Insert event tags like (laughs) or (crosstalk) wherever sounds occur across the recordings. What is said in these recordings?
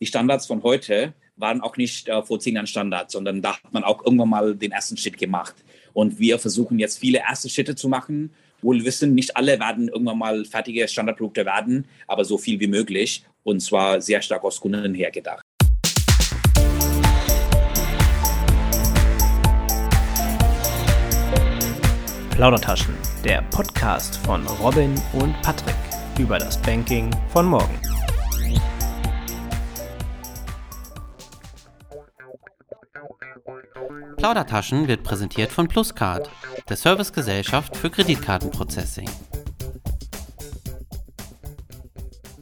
die Standards von heute waren auch nicht äh, vor zehn Jahren Standard, sondern da hat man auch irgendwann mal den ersten Schritt gemacht. Und wir versuchen jetzt viele erste Schritte zu machen. Wohl wissen, nicht alle werden irgendwann mal fertige Standardprodukte werden, aber so viel wie möglich. Und zwar sehr stark aus Kunden her gedacht. Plaudertaschen, der Podcast von Robin und Patrick über das Banking von morgen. Plaudertaschen wird präsentiert von Pluscard, der Servicegesellschaft für Kreditkartenprocessing.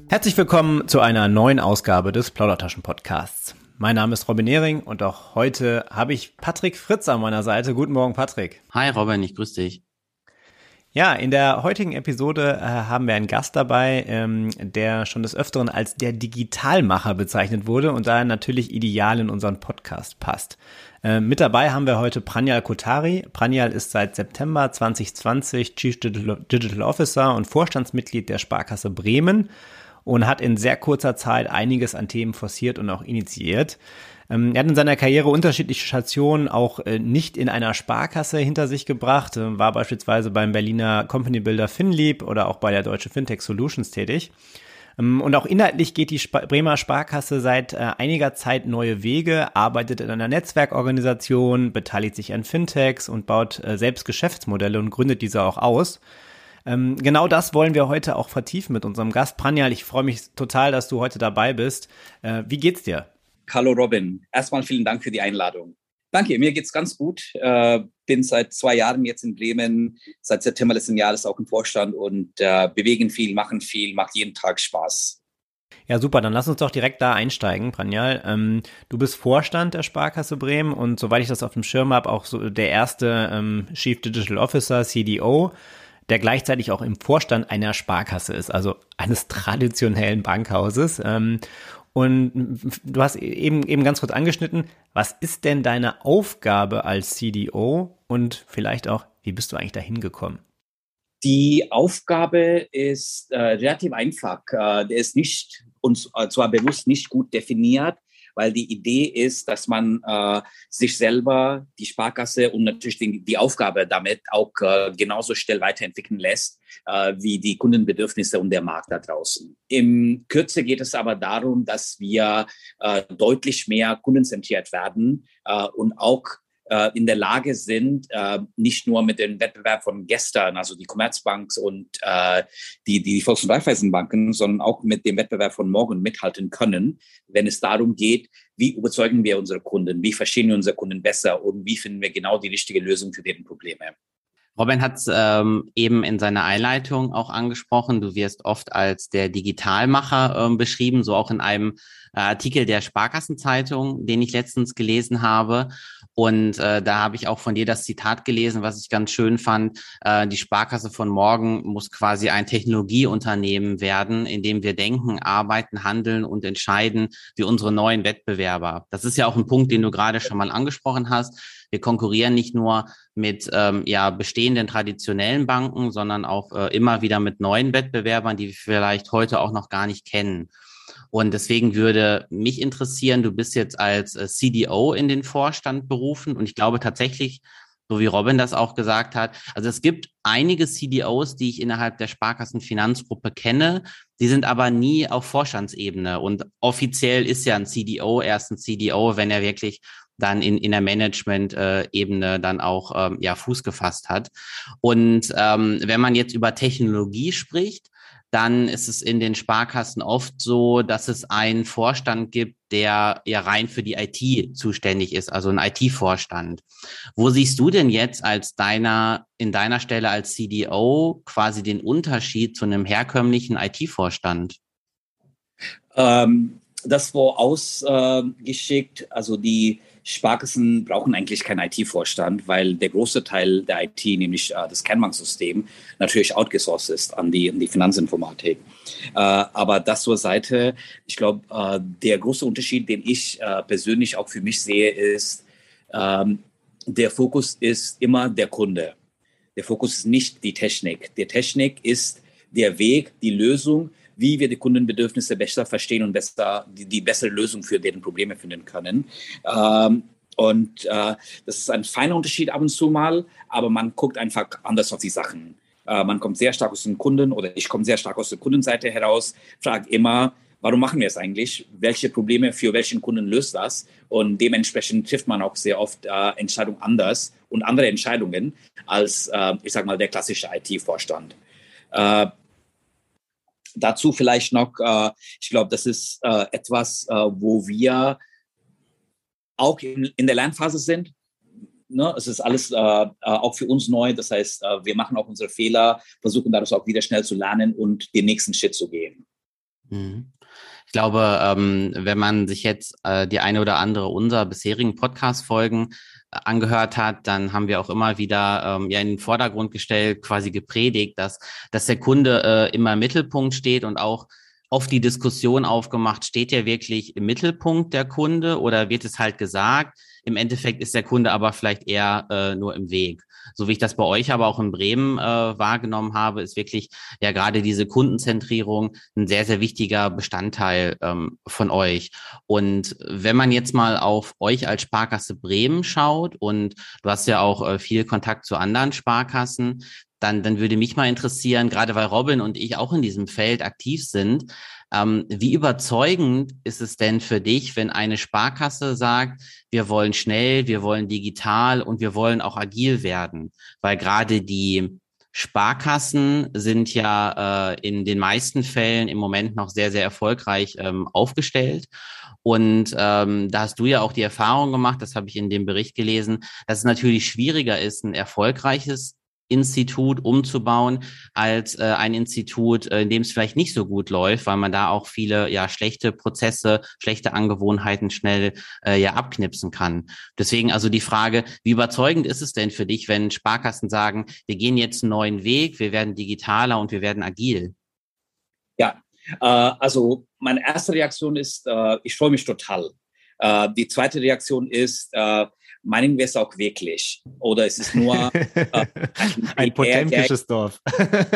Herzlich willkommen zu einer neuen Ausgabe des Plaudertaschen Podcasts. Mein Name ist Robin Nehring und auch heute habe ich Patrick Fritz an meiner Seite. Guten Morgen, Patrick. Hi Robin, ich grüße dich. Ja, in der heutigen Episode äh, haben wir einen Gast dabei, ähm, der schon des Öfteren als der Digitalmacher bezeichnet wurde und daher natürlich ideal in unseren Podcast passt. Äh, mit dabei haben wir heute Pranjal Kotari. Pranjal ist seit September 2020 Chief Digital, Digital Officer und Vorstandsmitglied der Sparkasse Bremen und hat in sehr kurzer Zeit einiges an Themen forciert und auch initiiert. Ähm, er hat in seiner Karriere unterschiedliche Stationen auch äh, nicht in einer Sparkasse hinter sich gebracht, äh, war beispielsweise beim Berliner Company Builder FinLeap oder auch bei der Deutsche Fintech Solutions tätig. Ähm, und auch inhaltlich geht die Bremer Sparkasse seit äh, einiger Zeit neue Wege, arbeitet in einer Netzwerkorganisation, beteiligt sich an Fintechs und baut äh, selbst Geschäftsmodelle und gründet diese auch aus. Ähm, genau das wollen wir heute auch vertiefen mit unserem Gast. Pranjal, ich freue mich total, dass du heute dabei bist. Äh, wie geht's dir? Hallo Robin. Erstmal vielen Dank für die Einladung. Danke, mir geht's ganz gut. Äh, bin seit zwei Jahren jetzt in Bremen, seit September letzten Jahres auch im Vorstand und äh, bewegen viel, machen viel, macht jeden Tag Spaß. Ja, super. Dann lass uns doch direkt da einsteigen, Pranjal. Ähm, du bist Vorstand der Sparkasse Bremen und soweit ich das auf dem Schirm habe, auch so der erste ähm, Chief Digital Officer, CDO, der gleichzeitig auch im Vorstand einer Sparkasse ist, also eines traditionellen Bankhauses. Ähm, und du hast eben, eben ganz kurz angeschnitten, was ist denn deine Aufgabe als CDO und vielleicht auch, wie bist du eigentlich dahin gekommen? Die Aufgabe ist äh, relativ einfach. Äh, der ist nicht, und zwar bewusst nicht gut definiert weil die Idee ist, dass man äh, sich selber, die Sparkasse und natürlich die, die Aufgabe damit auch äh, genauso schnell weiterentwickeln lässt, äh, wie die Kundenbedürfnisse und der Markt da draußen. Im Kürze geht es aber darum, dass wir äh, deutlich mehr kundenzentriert werden äh, und auch äh, in der Lage sind, äh, nicht nur mit dem Wettbewerb von gestern, also die Commerzbanks und äh, die, die Volks- und Raiffeisenbanken, sondern auch mit dem Wettbewerb von morgen mithalten können, wenn es darum geht, wie überzeugen wir unsere Kunden, wie verstehen wir unsere Kunden besser und wie finden wir genau die richtige Lösung für deren Probleme. Robin hat es ähm, eben in seiner Einleitung auch angesprochen. Du wirst oft als der Digitalmacher ähm, beschrieben, so auch in einem Artikel der Sparkassenzeitung, den ich letztens gelesen habe. Und äh, da habe ich auch von dir das Zitat gelesen, was ich ganz schön fand. Äh, die Sparkasse von morgen muss quasi ein Technologieunternehmen werden, in dem wir denken, arbeiten, handeln und entscheiden wie unsere neuen Wettbewerber. Das ist ja auch ein Punkt, den du gerade schon mal angesprochen hast. Wir konkurrieren nicht nur mit ähm, ja, bestehenden traditionellen Banken, sondern auch äh, immer wieder mit neuen Wettbewerbern, die wir vielleicht heute auch noch gar nicht kennen. Und deswegen würde mich interessieren, du bist jetzt als äh, CDO in den Vorstand berufen und ich glaube tatsächlich, so wie Robin das auch gesagt hat. Also es gibt einige CDOs, die ich innerhalb der Sparkassenfinanzgruppe kenne, die sind aber nie auf Vorstandsebene. Und offiziell ist ja ein CDO erst ein CDO, wenn er wirklich dann in, in der Management-Ebene äh, dann auch ähm, ja, Fuß gefasst hat. Und ähm, wenn man jetzt über Technologie spricht, dann ist es in den Sparkassen oft so, dass es einen Vorstand gibt, der ja rein für die IT zuständig ist, also ein IT-Vorstand. Wo siehst du denn jetzt als deiner, in deiner Stelle als CDO quasi den Unterschied zu einem herkömmlichen IT-Vorstand? Ähm, das war ausgeschickt, also die Sparkassen brauchen eigentlich keinen IT-Vorstand, weil der große Teil der IT, nämlich äh, das Kernbanksystem, natürlich outgesourced ist an die, an die Finanzinformatik. Äh, aber das zur Seite. Ich glaube, äh, der große Unterschied, den ich äh, persönlich auch für mich sehe, ist, ähm, der Fokus ist immer der Kunde. Der Fokus ist nicht die Technik. Der Technik ist der Weg, die Lösung, wie wir die Kundenbedürfnisse besser verstehen und besser, die, die bessere Lösung für deren Probleme finden können. Ähm, und äh, das ist ein feiner Unterschied ab und zu mal, aber man guckt einfach anders auf die Sachen. Äh, man kommt sehr stark aus den Kunden oder ich komme sehr stark aus der Kundenseite heraus, frage immer, warum machen wir es eigentlich? Welche Probleme für welchen Kunden löst das? Und dementsprechend trifft man auch sehr oft äh, Entscheidungen anders und andere Entscheidungen als, äh, ich sage mal, der klassische IT-Vorstand. Äh, dazu vielleicht noch, äh, ich glaube, das ist äh, etwas, äh, wo wir auch in, in der Lernphase sind. Ne? Es ist alles äh, äh, auch für uns neu. Das heißt, äh, wir machen auch unsere Fehler, versuchen daraus auch wieder schnell zu lernen und den nächsten Schritt zu gehen. Mhm. Ich glaube, ähm, wenn man sich jetzt äh, die eine oder andere unserer bisherigen Podcast-Folgen angehört hat, dann haben wir auch immer wieder ähm, ja in den Vordergrund gestellt, quasi gepredigt, dass, dass der Kunde äh, immer im Mittelpunkt steht und auch oft die Diskussion aufgemacht, steht er wirklich im Mittelpunkt der Kunde oder wird es halt gesagt, im Endeffekt ist der Kunde aber vielleicht eher äh, nur im Weg. So wie ich das bei euch aber auch in Bremen äh, wahrgenommen habe, ist wirklich ja gerade diese Kundenzentrierung ein sehr, sehr wichtiger Bestandteil ähm, von euch. Und wenn man jetzt mal auf euch als Sparkasse Bremen schaut und du hast ja auch äh, viel Kontakt zu anderen Sparkassen, dann, dann würde mich mal interessieren, gerade weil Robin und ich auch in diesem Feld aktiv sind, ähm, wie überzeugend ist es denn für dich, wenn eine Sparkasse sagt, wir wollen schnell, wir wollen digital und wir wollen auch agil werden? Weil gerade die Sparkassen sind ja äh, in den meisten Fällen im Moment noch sehr, sehr erfolgreich ähm, aufgestellt. Und ähm, da hast du ja auch die Erfahrung gemacht, das habe ich in dem Bericht gelesen, dass es natürlich schwieriger ist, ein erfolgreiches Institut umzubauen als äh, ein Institut, äh, in dem es vielleicht nicht so gut läuft, weil man da auch viele ja schlechte Prozesse, schlechte Angewohnheiten schnell äh, ja abknipsen kann. Deswegen also die Frage, wie überzeugend ist es denn für dich, wenn Sparkassen sagen, wir gehen jetzt einen neuen Weg, wir werden digitaler und wir werden agil? Ja, äh, also meine erste Reaktion ist, äh, ich freue mich total. Äh, die zweite Reaktion ist, äh, meinen wir es auch wirklich? Oder ist es nur (laughs) äh, ein potemkisches Dorf?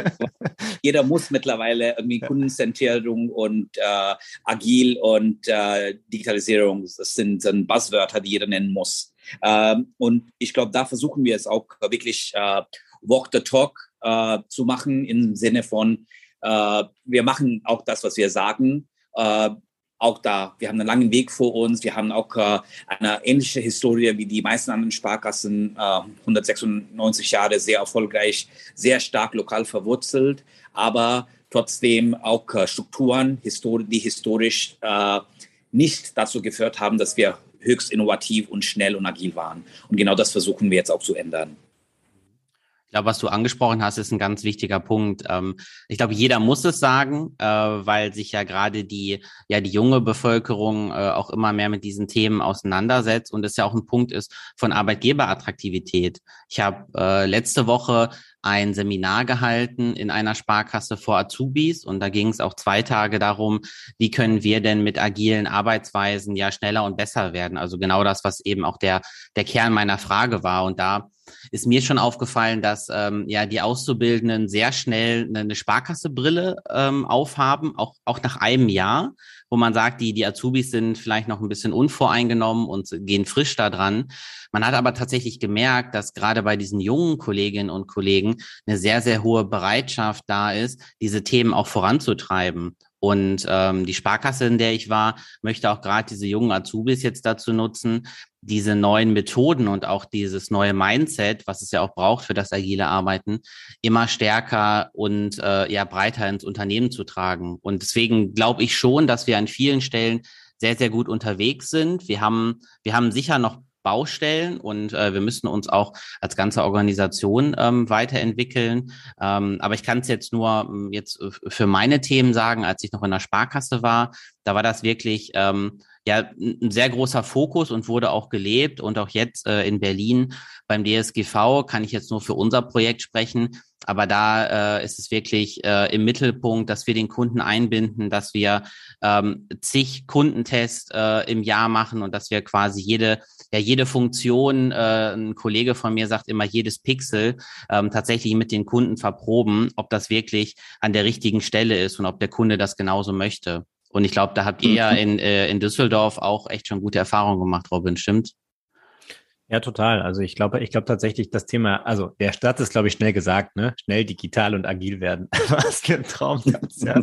(laughs) Jeder muss mittlerweile irgendwie Kundenzentrierung und äh, agil und äh, Digitalisierung, das sind, sind Buzzwörter, die jeder nennen muss. Ähm, und ich glaube, da versuchen wir es auch wirklich äh, Walk the Talk äh, zu machen im Sinne von, äh, wir machen auch das, was wir sagen. Auch da, wir haben einen langen Weg vor uns. Wir haben auch äh, eine ähnliche Historie wie die meisten anderen Sparkassen, äh, 196 Jahre sehr erfolgreich, sehr stark lokal verwurzelt, aber trotzdem auch äh, Strukturen, histori die historisch äh, nicht dazu geführt haben, dass wir höchst innovativ und schnell und agil waren. Und genau das versuchen wir jetzt auch zu ändern. Ich glaube, was du angesprochen hast, ist ein ganz wichtiger Punkt. Ähm, ich glaube, jeder muss es sagen, äh, weil sich ja gerade die, ja, die junge Bevölkerung äh, auch immer mehr mit diesen Themen auseinandersetzt und es ja auch ein Punkt ist von Arbeitgeberattraktivität. Ich habe äh, letzte Woche ein Seminar gehalten in einer Sparkasse vor Azubis und da ging es auch zwei Tage darum, wie können wir denn mit agilen Arbeitsweisen ja schneller und besser werden. Also genau das, was eben auch der, der Kern meiner Frage war. Und da ist mir schon aufgefallen, dass ähm, ja die Auszubildenden sehr schnell eine Sparkassebrille ähm, aufhaben, auch, auch nach einem Jahr, wo man sagt, die, die Azubis sind vielleicht noch ein bisschen unvoreingenommen und gehen frisch da dran. Man hat aber tatsächlich gemerkt, dass gerade bei diesen jungen Kolleginnen und Kollegen eine sehr, sehr hohe Bereitschaft da ist, diese Themen auch voranzutreiben. Und ähm, die Sparkasse, in der ich war, möchte auch gerade diese jungen Azubis jetzt dazu nutzen, diese neuen Methoden und auch dieses neue Mindset, was es ja auch braucht für das agile Arbeiten, immer stärker und äh, ja breiter ins Unternehmen zu tragen. Und deswegen glaube ich schon, dass wir an vielen Stellen sehr, sehr gut unterwegs sind. Wir haben, wir haben sicher noch Baustellen und äh, wir müssen uns auch als ganze Organisation ähm, weiterentwickeln. Ähm, aber ich kann es jetzt nur ähm, jetzt für meine Themen sagen, als ich noch in der Sparkasse war, da war das wirklich ähm, ja ein sehr großer Fokus und wurde auch gelebt und auch jetzt äh, in Berlin beim DSGV kann ich jetzt nur für unser Projekt sprechen. Aber da äh, ist es wirklich äh, im Mittelpunkt, dass wir den Kunden einbinden, dass wir ähm, zig Kundentests äh, im Jahr machen und dass wir quasi jede, ja, jede Funktion, äh, ein Kollege von mir sagt immer jedes Pixel, ähm, tatsächlich mit den Kunden verproben, ob das wirklich an der richtigen Stelle ist und ob der Kunde das genauso möchte. Und ich glaube, da habt ihr ja mhm. in, äh, in Düsseldorf auch echt schon gute Erfahrungen gemacht, Robin, stimmt? Ja, total. Also ich glaube, ich glaube tatsächlich, das Thema, also der Start ist, glaube ich, schnell gesagt, ne? Schnell digital und agil werden. Was für ein Traum das, ja.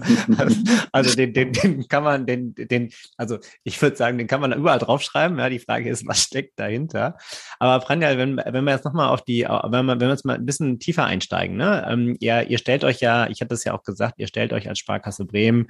Also den, den, den kann man, den, den, also ich würde sagen, den kann man überall draufschreiben. Ja, die Frage ist, was steckt dahinter? Aber Pranjal, wenn, wenn wir jetzt nochmal auf die, wenn wir, wenn wir jetzt mal ein bisschen tiefer einsteigen, ne? Ähm, ja, ihr stellt euch ja, ich hatte es ja auch gesagt, ihr stellt euch als Sparkasse Bremen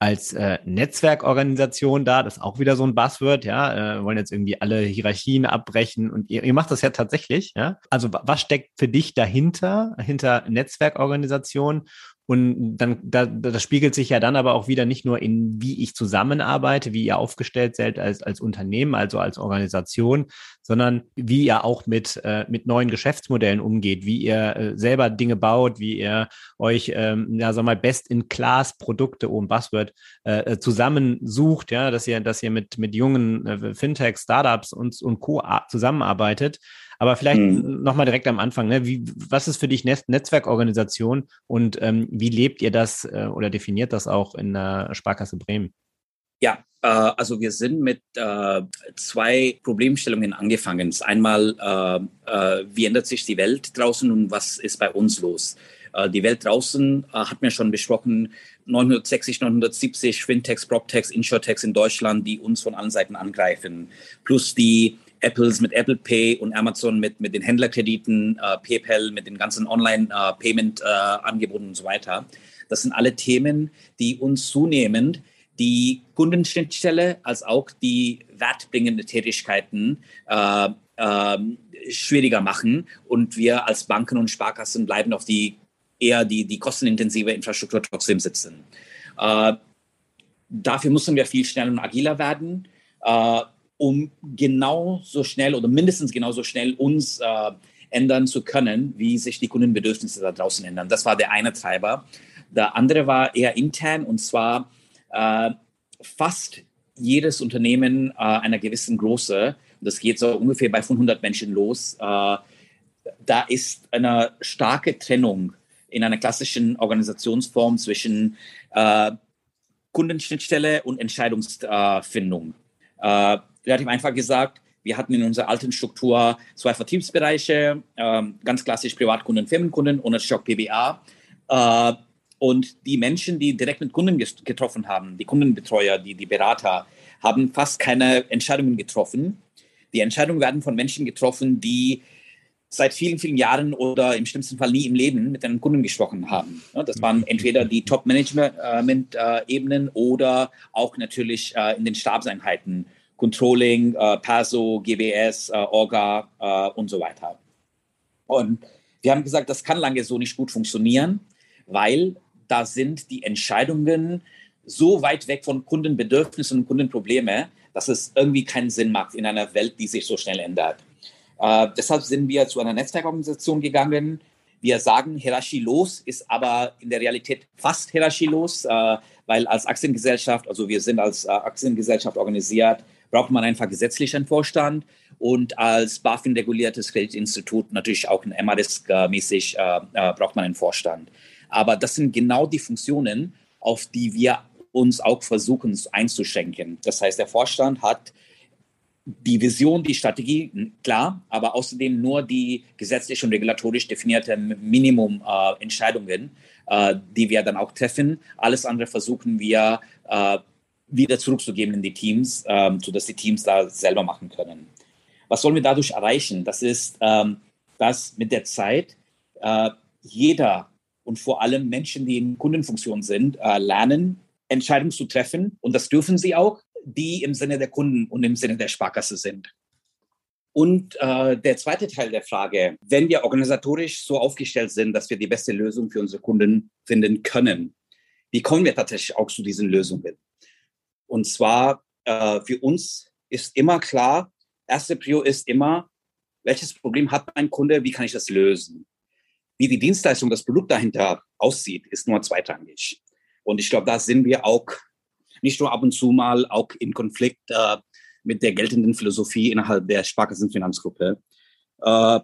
als äh, Netzwerkorganisation da. Das ist auch wieder so ein Buzzword, ja. Äh, wollen jetzt irgendwie alle Hierarchien abbrechen und ihr, ihr macht das ja tatsächlich, ja. Also was steckt für dich dahinter, hinter Netzwerkorganisation und dann, da, das spiegelt sich ja dann aber auch wieder nicht nur in, wie ich zusammenarbeite, wie ihr aufgestellt seid als, als Unternehmen, also als Organisation, sondern wie ihr auch mit, äh, mit neuen Geschäftsmodellen umgeht, wie ihr äh, selber Dinge baut, wie ihr euch, ähm, ja, sag mal, Best-in-Class-Produkte, um Buzzword, äh, äh, zusammensucht, ja, dass ihr, dass ihr mit, mit jungen äh, Fintech, Startups und, und Co. zusammenarbeitet. Aber vielleicht hm. nochmal direkt am Anfang, ne? wie, was ist für dich Netz Netzwerkorganisation und ähm, wie lebt ihr das äh, oder definiert das auch in der Sparkasse Bremen? Ja, äh, also wir sind mit äh, zwei Problemstellungen angefangen. Einmal, äh, äh, wie ändert sich die Welt draußen und was ist bei uns los? Äh, die Welt draußen hat mir schon besprochen, 960, 970 Fintechs, PropTechs, Insurtechs in Deutschland, die uns von allen Seiten angreifen. Plus die Apples mit Apple Pay und Amazon mit, mit den Händlerkrediten, äh, PayPal mit den ganzen Online-Payment-Angeboten äh, und so weiter. Das sind alle Themen, die uns zunehmend die Kundenschnittstelle als auch die wertbringende Tätigkeiten äh, äh, schwieriger machen. Und wir als Banken und Sparkassen bleiben auf die eher die, die kostenintensive Infrastruktur trotzdem sitzen. Äh, dafür müssen wir viel schneller und agiler werden. Um genauso schnell oder mindestens genauso schnell uns äh, ändern zu können, wie sich die Kundenbedürfnisse da draußen ändern. Das war der eine Treiber. Der andere war eher intern und zwar äh, fast jedes Unternehmen äh, einer gewissen Größe, das geht so ungefähr bei 500 Menschen los, äh, da ist eine starke Trennung in einer klassischen Organisationsform zwischen äh, Kundenschnittstelle und Entscheidungsfindung. Äh, relativ einfach gesagt, wir hatten in unserer alten Struktur zwei Vertriebsbereiche, ähm, ganz klassisch Privatkunden, Firmenkunden und Stock PBA. Äh, und die Menschen, die direkt mit Kunden getroffen haben, die Kundenbetreuer, die, die Berater, haben fast keine Entscheidungen getroffen. Die Entscheidungen werden von Menschen getroffen, die seit vielen, vielen Jahren oder im schlimmsten Fall nie im Leben mit einem Kunden gesprochen haben. Das waren entweder die Top-Management-Ebenen äh, oder auch natürlich äh, in den Stabseinheiten Controlling, äh, PASO, GBS, äh, Orga äh, und so weiter. Und wir haben gesagt, das kann lange so nicht gut funktionieren, weil da sind die Entscheidungen so weit weg von Kundenbedürfnissen und Kundenprobleme, dass es irgendwie keinen Sinn macht in einer Welt, die sich so schnell ändert. Äh, deshalb sind wir zu einer Netzwerkorganisation gegangen. Wir sagen hierarchielos, ist aber in der Realität fast hierarchielos, äh, weil als Aktiengesellschaft, also wir sind als äh, Aktiengesellschaft organisiert, braucht man einfach gesetzlich einen Vorstand und als BaFin-reguliertes Kreditinstitut natürlich auch ein MRISC-mäßig äh, äh, braucht man einen Vorstand. Aber das sind genau die Funktionen, auf die wir uns auch versuchen einzuschränken. Das heißt, der Vorstand hat die Vision, die Strategie, klar, aber außerdem nur die gesetzlich und regulatorisch definierte Minimum-Entscheidungen, äh, äh, die wir dann auch treffen. Alles andere versuchen wir äh, wieder zurückzugeben in die Teams, ähm, sodass die Teams da selber machen können. Was sollen wir dadurch erreichen? Das ist, ähm, dass mit der Zeit äh, jeder und vor allem Menschen, die in Kundenfunktion sind, äh, lernen, Entscheidungen zu treffen. Und das dürfen sie auch, die im Sinne der Kunden und im Sinne der Sparkasse sind. Und äh, der zweite Teil der Frage, wenn wir organisatorisch so aufgestellt sind, dass wir die beste Lösung für unsere Kunden finden können, wie kommen wir tatsächlich auch zu diesen Lösungen? Und zwar, äh, für uns ist immer klar, erste Prio ist immer, welches Problem hat mein Kunde, wie kann ich das lösen? Wie die Dienstleistung, das Produkt dahinter aussieht, ist nur zweitrangig. Und ich glaube, da sind wir auch nicht nur ab und zu mal auch in Konflikt äh, mit der geltenden Philosophie innerhalb der Sparkassenfinanzgruppe. Äh,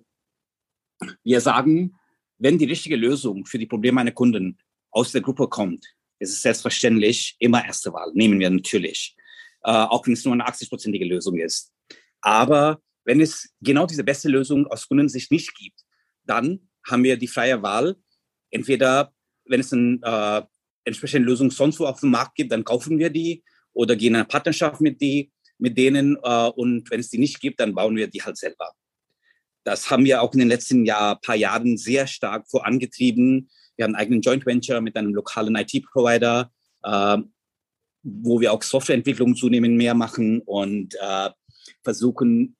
wir sagen, wenn die richtige Lösung für die Probleme meiner Kunden aus der Gruppe kommt, ist es selbstverständlich immer erste Wahl. Nehmen wir natürlich. Äh, auch wenn es nur eine 80-prozentige Lösung ist. Aber wenn es genau diese beste Lösung aus Kundensicht nicht gibt, dann haben wir die freie Wahl. Entweder, wenn es eine äh, entsprechende Lösung sonst wo auf dem Markt gibt, dann kaufen wir die oder gehen in eine Partnerschaft mit, die, mit denen. Äh, und wenn es die nicht gibt, dann bauen wir die halt selber. Das haben wir auch in den letzten Jahr, paar Jahren sehr stark vorangetrieben. Wir haben einen eigenen Joint Venture mit einem lokalen IT-Provider, äh, wo wir auch Softwareentwicklung zunehmend mehr machen und äh, versuchen,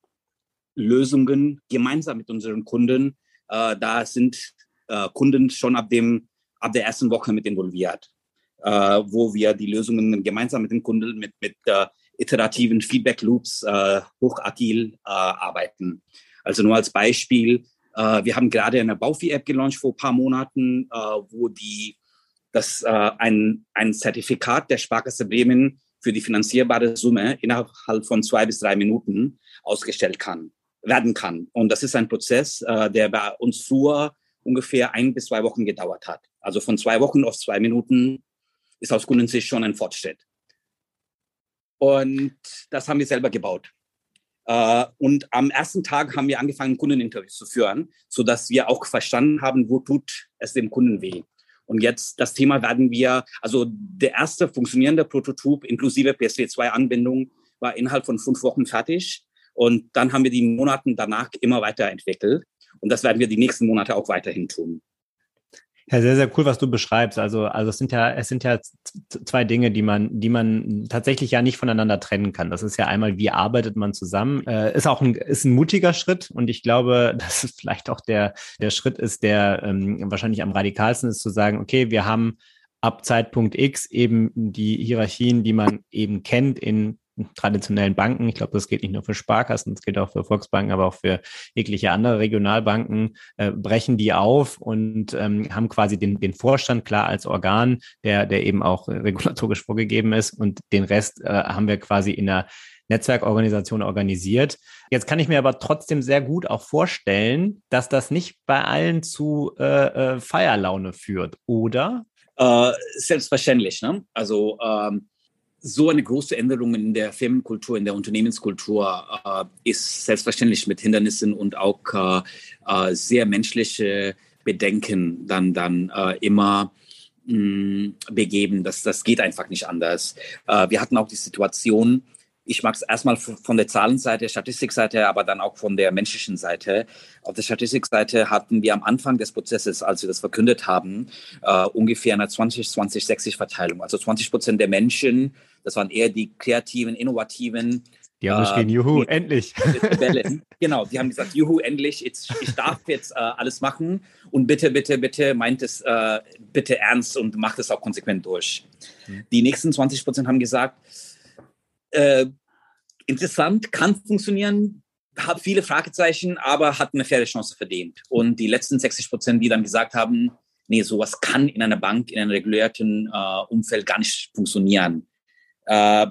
Lösungen gemeinsam mit unseren Kunden. Äh, da sind äh, Kunden schon ab, dem, ab der ersten Woche mit involviert, äh, wo wir die Lösungen gemeinsam mit den Kunden mit, mit äh, iterativen Feedback-Loops hochagil arbeiten. Also nur als Beispiel, wir haben gerade eine Baufi-App gelauncht vor ein paar Monaten, äh, wo die das äh, ein, ein Zertifikat der Sparkasse Bremen für die finanzierbare Summe innerhalb von zwei bis drei Minuten ausgestellt kann, werden kann. Und das ist ein Prozess, äh, der bei uns früher ungefähr ein bis zwei Wochen gedauert hat. Also von zwei Wochen auf zwei Minuten ist aus Kundensicht schon ein Fortschritt. Und das haben wir selber gebaut. Äh, und am ersten Tag haben wir angefangen, Kundeninterviews zu führen, so dass wir auch verstanden haben, wo tut es dem Kunden weh. Und jetzt das Thema werden wir, also der erste funktionierende Prototyp inklusive PSD2-Anbindung war innerhalb von fünf Wochen fertig. Und dann haben wir die Monaten danach immer weiterentwickelt. Und das werden wir die nächsten Monate auch weiterhin tun. Ja, sehr, sehr cool, was du beschreibst. Also, also es sind ja, es sind ja zwei Dinge, die man, die man tatsächlich ja nicht voneinander trennen kann. Das ist ja einmal, wie arbeitet man zusammen? Äh, ist auch ein, ist ein mutiger Schritt und ich glaube, (laughs) dass es vielleicht auch der, der Schritt ist, der ähm, wahrscheinlich am radikalsten ist, zu sagen, okay, wir haben ab Zeitpunkt X eben die Hierarchien, die man eben kennt in traditionellen Banken. Ich glaube, das geht nicht nur für Sparkassen, das gilt auch für Volksbanken, aber auch für jegliche andere Regionalbanken, äh, brechen die auf und ähm, haben quasi den, den Vorstand klar als Organ, der, der eben auch regulatorisch vorgegeben ist und den Rest äh, haben wir quasi in der Netzwerkorganisation organisiert. Jetzt kann ich mir aber trotzdem sehr gut auch vorstellen, dass das nicht bei allen zu äh, äh, Feierlaune führt, oder? Äh, selbstverständlich. Ne? Also ähm, so eine große Änderung in der Firmenkultur, in der Unternehmenskultur äh, ist selbstverständlich mit Hindernissen und auch äh, äh sehr menschliche Bedenken dann, dann äh, immer mh, mm, begeben. Das, das geht einfach nicht anders. Äh, wir hatten auch die Situation, ich mag es erstmal von der Zahlenseite, Statistikseite, aber dann auch von der menschlichen Seite. Auf der Statistikseite hatten wir am Anfang des Prozesses, als wir das verkündet haben, uh, ungefähr eine 20-20-60-Verteilung. Also 20 Prozent der Menschen, das waren eher die kreativen, innovativen. Die haben geschrien, äh, juhu, die, endlich. (laughs) genau, die haben gesagt, juhu, endlich, jetzt, ich darf jetzt äh, alles machen und bitte, bitte, bitte meint es äh, bitte ernst und macht es auch konsequent durch. Mhm. Die nächsten 20 Prozent haben gesagt, äh, interessant, kann funktionieren, hat viele Fragezeichen, aber hat eine faire Chance verdient. Und die letzten 60 Prozent, die dann gesagt haben, nee, sowas kann in einer Bank, in einem regulierten äh, Umfeld gar nicht funktionieren. Äh,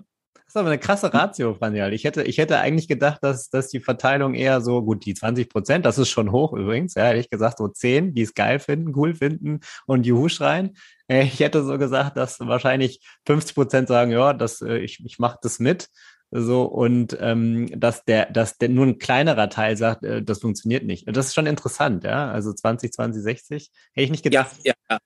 das ist aber eine krasse Ratio, Franjal. Ich hätte, ich hätte eigentlich gedacht, dass, dass die Verteilung eher so, gut, die 20 Prozent, das ist schon hoch übrigens, ja, hätte ich gesagt, so 10, die es geil finden, cool finden und Juhu schreien. Äh, ich hätte so gesagt, dass wahrscheinlich 50 Prozent sagen, ja, das, äh, ich, ich mache das mit. So, und ähm, dass der, dass der nur ein kleinerer Teil sagt, äh, das funktioniert nicht. Das ist schon interessant, ja. Also 20, 20, 60. Hätte ich nicht gedacht. Ja, ja,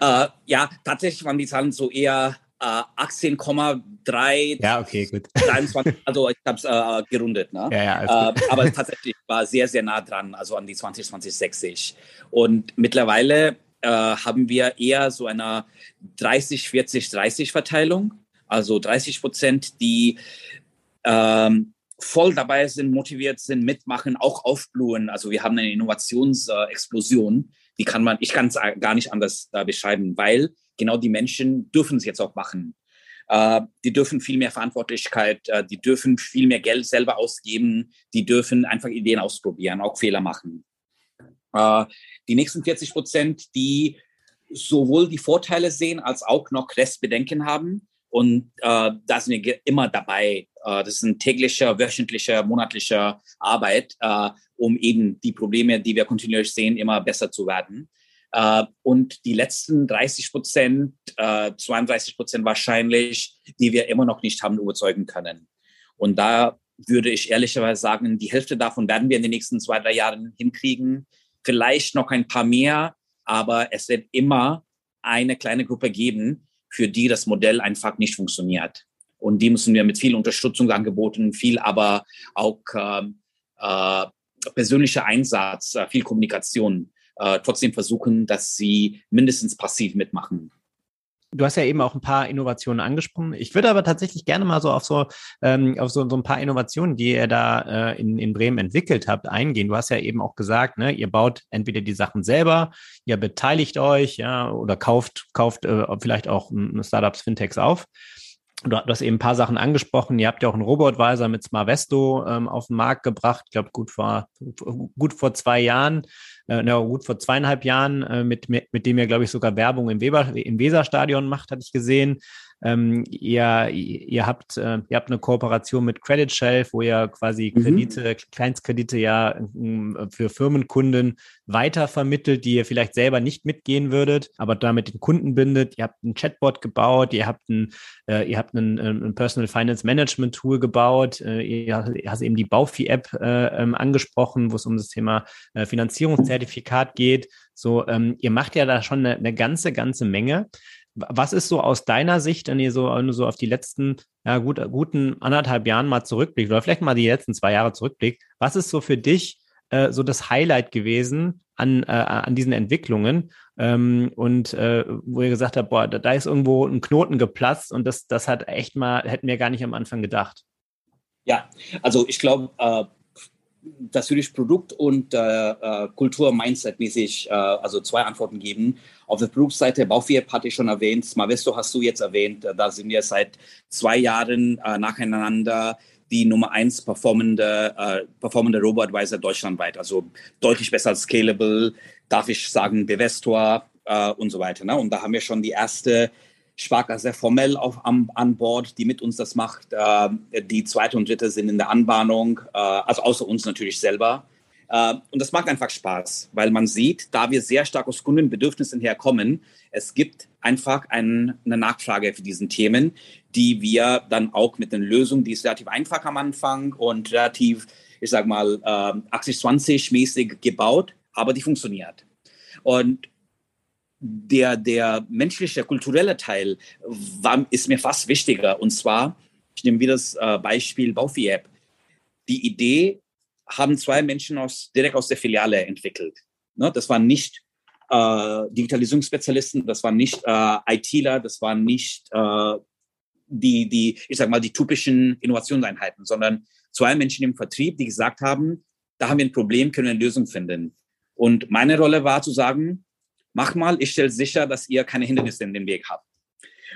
ja. Äh, ja tatsächlich waren die Zahlen so eher äh, 18,3. Ja, okay, gut. (laughs) 23, also ich habe es äh, gerundet, ne? Ja, ja, äh, aber (laughs) tatsächlich war sehr, sehr nah dran, also an die 20, 20, 60. Und mittlerweile äh, haben wir eher so eine 30, 40, 30 Verteilung. Also 30 Prozent, die ähm, voll dabei sind, motiviert sind, mitmachen, auch aufblühen. Also wir haben eine Innovationsexplosion, die kann man, ich kann es gar nicht anders äh, beschreiben, weil genau die Menschen dürfen es jetzt auch machen. Äh, die dürfen viel mehr Verantwortlichkeit, äh, die dürfen viel mehr Geld selber ausgeben, die dürfen einfach Ideen ausprobieren, auch Fehler machen. Äh, die nächsten 40 Prozent, die sowohl die Vorteile sehen als auch noch Restbedenken haben. Und äh, da sind wir immer dabei. Äh, das ist ein täglicher, wöchentlicher, monatlicher Arbeit, äh, um eben die Probleme, die wir kontinuierlich sehen, immer besser zu werden. Äh, und die letzten 30 Prozent, äh, 32 Prozent wahrscheinlich, die wir immer noch nicht haben überzeugen können. Und da würde ich ehrlicherweise sagen, die Hälfte davon werden wir in den nächsten zwei, drei Jahren hinkriegen. Vielleicht noch ein paar mehr, aber es wird immer eine kleine Gruppe geben, für die das Modell einfach nicht funktioniert. Und die müssen wir mit viel Unterstützungsangeboten, viel aber auch äh, äh, persönlicher Einsatz, äh, viel Kommunikation äh, trotzdem versuchen, dass sie mindestens passiv mitmachen. Du hast ja eben auch ein paar Innovationen angesprochen. Ich würde aber tatsächlich gerne mal so auf so ähm, auf so, so ein paar Innovationen, die ihr da äh, in, in Bremen entwickelt habt, eingehen. Du hast ja eben auch gesagt, ne, ihr baut entweder die Sachen selber, ihr beteiligt euch, ja, oder kauft kauft äh, vielleicht auch Startups, Fintechs auf. Du, hast eben ein paar Sachen angesprochen. Ihr habt ja auch einen Robotweiser mit Smartvesto ähm, auf den Markt gebracht. Ich glaube, gut vor, gut vor zwei Jahren äh, na gut, vor zweieinhalb Jahren, äh, mit, mit, dem ihr, glaube ich, sogar Werbung im, Weber, im Weserstadion macht, hatte ich gesehen. Ähm, ihr, ihr, habt, äh, ihr habt eine Kooperation mit Credit Shelf, wo ihr quasi mhm. Kredite, mhm. Kleinstkredite ja äh, für Firmenkunden weitervermittelt, die ihr vielleicht selber nicht mitgehen würdet, aber damit den Kunden bindet. Ihr habt ein Chatbot gebaut, ihr habt ein, äh, ihr habt ein, ein, Personal Finance Management Tool gebaut, äh, ihr, ihr hast eben die Baufi-App äh, ähm, angesprochen, wo es um das Thema äh, Finanzierungszertifikat geht. So, ähm, ihr macht ja da schon eine, eine ganze, ganze Menge. Was ist so aus deiner Sicht, wenn ihr so, wenn du so auf die letzten, ja, gut, guten anderthalb Jahren mal zurückblickt oder vielleicht mal die letzten zwei Jahre zurückblickt, was ist so für dich äh, so das Highlight gewesen an, äh, an diesen Entwicklungen ähm, und äh, wo ihr gesagt habt, boah, da, da, ist irgendwo ein Knoten geplatzt und das, das hat echt mal, hätten wir gar nicht am Anfang gedacht. Ja, also ich glaube, äh, das ich Produkt- und äh, äh, Kultur-Mindset-mäßig äh, also zwei Antworten geben. Auf der Produktseite Baufieb hatte ich schon erwähnt, Smavesto hast du jetzt erwähnt. Da sind wir seit zwei Jahren äh, nacheinander die Nummer eins performende, äh, performende Robo-Advisor deutschlandweit. Also deutlich besser als Scalable, darf ich sagen, Bevestor äh, und so weiter. Ne? Und da haben wir schon die erste Sparkasse sehr formell auf, an, an Bord, die mit uns das macht. Äh, die zweite und dritte sind in der Anbahnung, äh, also außer uns natürlich selber. Äh, und das macht einfach Spaß, weil man sieht, da wir sehr stark aus Kundenbedürfnissen herkommen, es gibt einfach ein, eine Nachfrage für diesen Themen, die wir dann auch mit den Lösungen, die ist relativ einfach am Anfang und relativ, ich sag mal, äh, 80-20 mäßig gebaut, aber die funktioniert. Und der, der menschliche, kulturelle Teil war, ist mir fast wichtiger. Und zwar, ich nehme wieder das äh, Beispiel Baufi-App. Die Idee haben zwei Menschen aus, direkt aus der Filiale entwickelt. Ne? Das waren nicht äh, Digitalisierungsspezialisten, das waren nicht äh, ITler, das waren nicht äh, die, die, ich sag mal, die typischen Innovationseinheiten, sondern zwei Menschen im Vertrieb, die gesagt haben, da haben wir ein Problem, können wir eine Lösung finden. Und meine Rolle war zu sagen, mach mal, ich stelle sicher, dass ihr keine Hindernisse in dem Weg habt.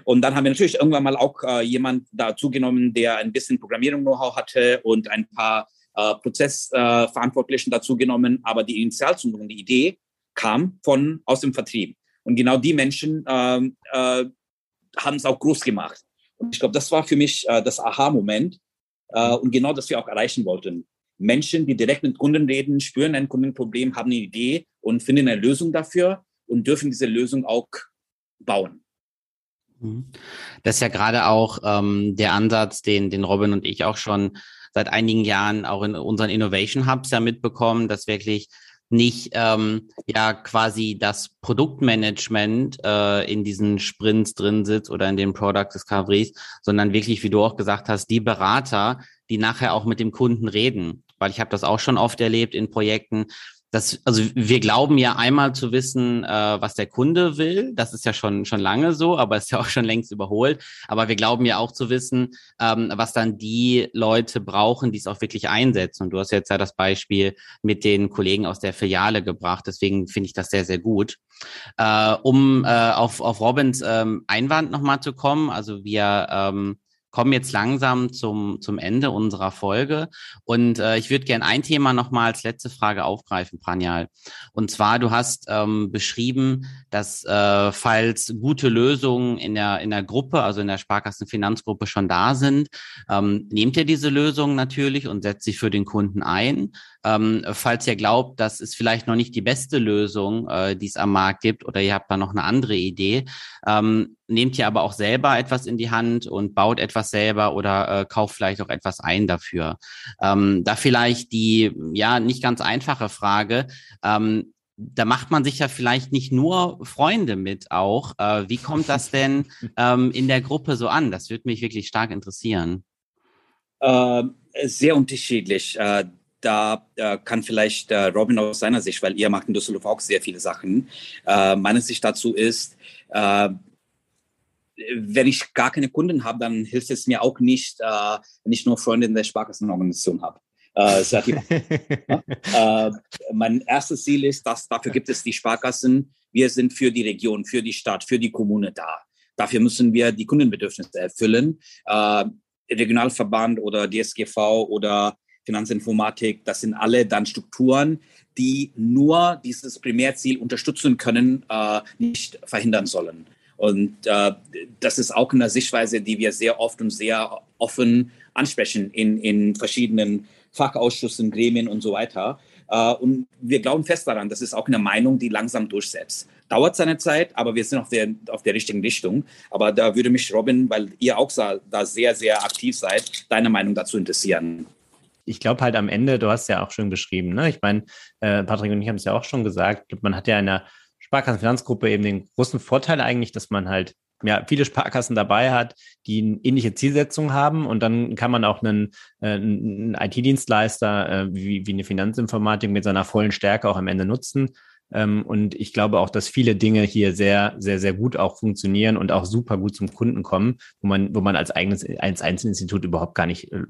Und dann haben wir natürlich irgendwann mal auch äh, jemand dazu genommen, der ein bisschen Programmierung-Know-how hatte und ein paar äh, Prozessverantwortlichen äh, dazu genommen. Aber die Initialzündung, die Idee kam von aus dem Vertrieb. Und genau die Menschen ähm, äh, haben es auch groß gemacht. Und ich glaube, das war für mich äh, das Aha-Moment äh, und genau das wir auch erreichen wollten. Menschen, die direkt mit Kunden reden, spüren ein Kundenproblem, haben eine Idee und finden eine Lösung dafür und dürfen diese Lösung auch bauen. Mhm. Das ist ja gerade auch ähm, der Ansatz, den, den Robin und ich auch schon seit einigen Jahren auch in unseren Innovation Hubs ja mitbekommen, dass wirklich nicht ähm, ja quasi das Produktmanagement äh, in diesen Sprints drin sitzt oder in den Product Discoveries, sondern wirklich, wie du auch gesagt hast, die Berater, die nachher auch mit dem Kunden reden. Weil ich habe das auch schon oft erlebt in Projekten, das, also wir glauben ja einmal zu wissen, äh, was der Kunde will. Das ist ja schon schon lange so, aber ist ja auch schon längst überholt. Aber wir glauben ja auch zu wissen, ähm, was dann die Leute brauchen, die es auch wirklich einsetzen. Und du hast jetzt ja das Beispiel mit den Kollegen aus der Filiale gebracht. Deswegen finde ich das sehr sehr gut. Äh, um äh, auf auf Robins ähm, Einwand nochmal zu kommen, also wir ähm, kommen jetzt langsam zum, zum Ende unserer Folge. Und äh, ich würde gerne ein Thema nochmal als letzte Frage aufgreifen, Pranjal. Und zwar, du hast ähm, beschrieben, dass äh, falls gute Lösungen in der, in der Gruppe, also in der Sparkassenfinanzgruppe schon da sind, ähm, nehmt ihr diese Lösung natürlich und setzt sie für den Kunden ein. Ähm, falls ihr glaubt, das ist vielleicht noch nicht die beste Lösung, äh, die es am Markt gibt, oder ihr habt da noch eine andere Idee, ähm, nehmt ihr aber auch selber etwas in die Hand und baut etwas selber oder äh, kauft vielleicht auch etwas ein dafür. Ähm, da vielleicht die ja nicht ganz einfache Frage. Ähm, da macht man sich ja vielleicht nicht nur Freunde mit auch. Äh, wie kommt das denn (laughs) ähm, in der Gruppe so an? Das würde mich wirklich stark interessieren. Äh, sehr unterschiedlich. Äh, da äh, kann vielleicht äh, Robin aus seiner Sicht, weil ihr macht in Düsseldorf auch sehr viele Sachen. Meine Sicht dazu ist, wenn ich gar keine Kunden habe, dann hilft es mir auch nicht, äh, wenn ich nur Freunde in der Sparkassenorganisation habe. Äh, (laughs) äh, mein erstes Ziel ist, dass dafür gibt es die Sparkassen. Wir sind für die Region, für die Stadt, für die Kommune da. Dafür müssen wir die Kundenbedürfnisse erfüllen. Äh, Regionalverband oder DSGV oder Finanzinformatik, das sind alle dann Strukturen, die nur dieses Primärziel unterstützen können, äh, nicht verhindern sollen. Und äh, das ist auch eine Sichtweise, die wir sehr oft und sehr offen ansprechen in, in verschiedenen Fachausschüssen, Gremien und so weiter. Uh, und wir glauben fest daran, das ist auch eine Meinung, die langsam durchsetzt. Dauert seine Zeit, aber wir sind auf der, auf der richtigen Richtung. Aber da würde mich, Robin, weil ihr auch da sehr, sehr aktiv seid, deine Meinung dazu interessieren ich glaube halt am Ende, du hast ja auch schon beschrieben, ne? Ich meine, äh, Patrick und ich haben es ja auch schon gesagt, man hat ja in der Sparkassenfinanzgruppe eben den großen Vorteil eigentlich, dass man halt ja, viele Sparkassen dabei hat, die eine ähnliche Zielsetzung haben und dann kann man auch einen, äh, einen IT-Dienstleister äh, wie, wie eine Finanzinformatik mit seiner vollen Stärke auch am Ende nutzen ähm, und ich glaube auch, dass viele Dinge hier sehr, sehr, sehr gut auch funktionieren und auch super gut zum Kunden kommen, wo man, wo man als eigenes, als Einzelinstitut überhaupt gar nicht äh,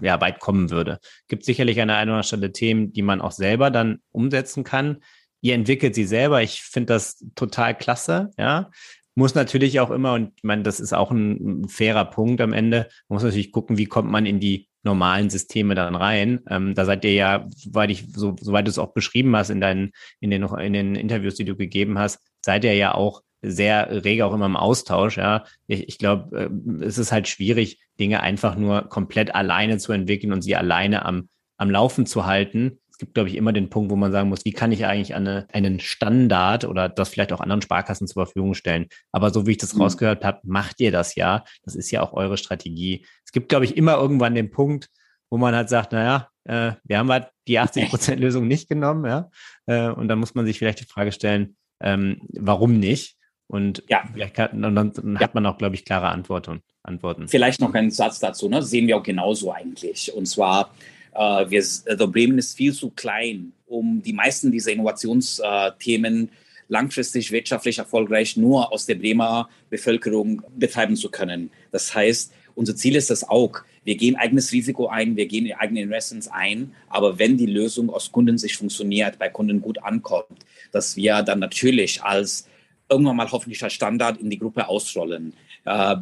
ja, weit kommen würde. Gibt sicherlich an der einen oder anderen Stelle Themen, die man auch selber dann umsetzen kann. Ihr entwickelt sie selber. Ich finde das total klasse, ja. Muss natürlich auch immer, und ich meine, das ist auch ein, fairer Punkt am Ende, man muss natürlich gucken, wie kommt man in die normalen Systeme dann rein. Ähm, da seid ihr ja, soweit ich, so, soweit du es auch beschrieben hast in deinen, in den, in den Interviews, die du gegeben hast, seid ihr ja auch sehr rege auch immer im Austausch, ja. Ich, ich glaube, äh, es ist halt schwierig, Dinge einfach nur komplett alleine zu entwickeln und sie alleine am, am Laufen zu halten es gibt, glaube ich, immer den Punkt, wo man sagen muss, wie kann ich eigentlich eine, einen Standard oder das vielleicht auch anderen Sparkassen zur Verfügung stellen. Aber so wie ich das mhm. rausgehört habe, macht ihr das ja. Das ist ja auch eure Strategie. Es gibt, glaube ich, immer irgendwann den Punkt, wo man halt sagt, naja, äh, wir haben halt die 80 Prozent Lösung nicht genommen, ja. Äh, und dann muss man sich vielleicht die Frage stellen, ähm, warum nicht? Und ja. kann, dann, dann ja. hat man auch, glaube ich, klare Antworten. Antworten. Vielleicht noch einen Satz dazu, ne? Sehen wir auch genauso eigentlich. Und zwar, wir, also Bremen ist viel zu klein, um die meisten dieser Innovationsthemen langfristig wirtschaftlich erfolgreich nur aus der Bremer Bevölkerung betreiben zu können. Das heißt, unser Ziel ist das auch. Wir gehen eigenes Risiko ein, wir gehen eigene Investments ein, aber wenn die Lösung aus Kundensicht funktioniert, bei Kunden gut ankommt, dass wir dann natürlich als irgendwann mal hoffentlich als Standard in die Gruppe ausrollen. Äh,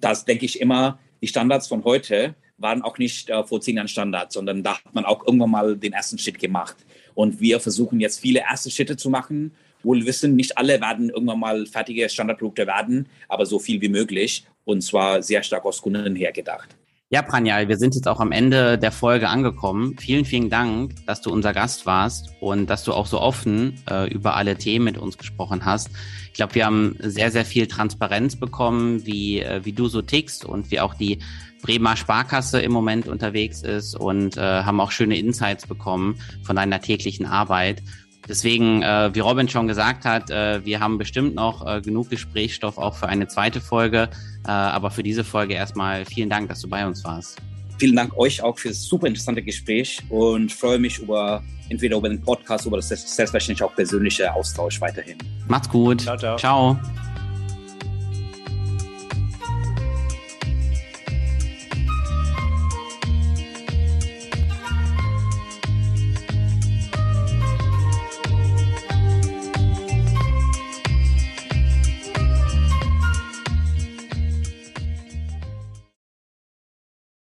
das denke ich immer, die Standards von heute waren auch nicht äh, vor zehn Jahren Standard, sondern da hat man auch irgendwann mal den ersten Schritt gemacht. Und wir versuchen jetzt viele erste Schritte zu machen. Wohl wissen, nicht alle werden irgendwann mal fertige Standardprodukte werden, aber so viel wie möglich. Und zwar sehr stark aus Kunden her gedacht. Ja, Pranjal, wir sind jetzt auch am Ende der Folge angekommen. Vielen, vielen Dank, dass du unser Gast warst und dass du auch so offen äh, über alle Themen mit uns gesprochen hast. Ich glaube, wir haben sehr, sehr viel Transparenz bekommen, wie, äh, wie du so tickst und wie auch die Bremer Sparkasse im Moment unterwegs ist und äh, haben auch schöne Insights bekommen von deiner täglichen Arbeit. Deswegen, äh, wie Robin schon gesagt hat, äh, wir haben bestimmt noch äh, genug Gesprächsstoff auch für eine zweite Folge. Äh, aber für diese Folge erstmal vielen Dank, dass du bei uns warst. vielen Dank euch auch für das super interessante Gespräch und freue mich über entweder über den Podcast oder das selbstverständlich auch persönliche Austausch weiterhin. Macht's gut. Ciao, ciao. Ciao.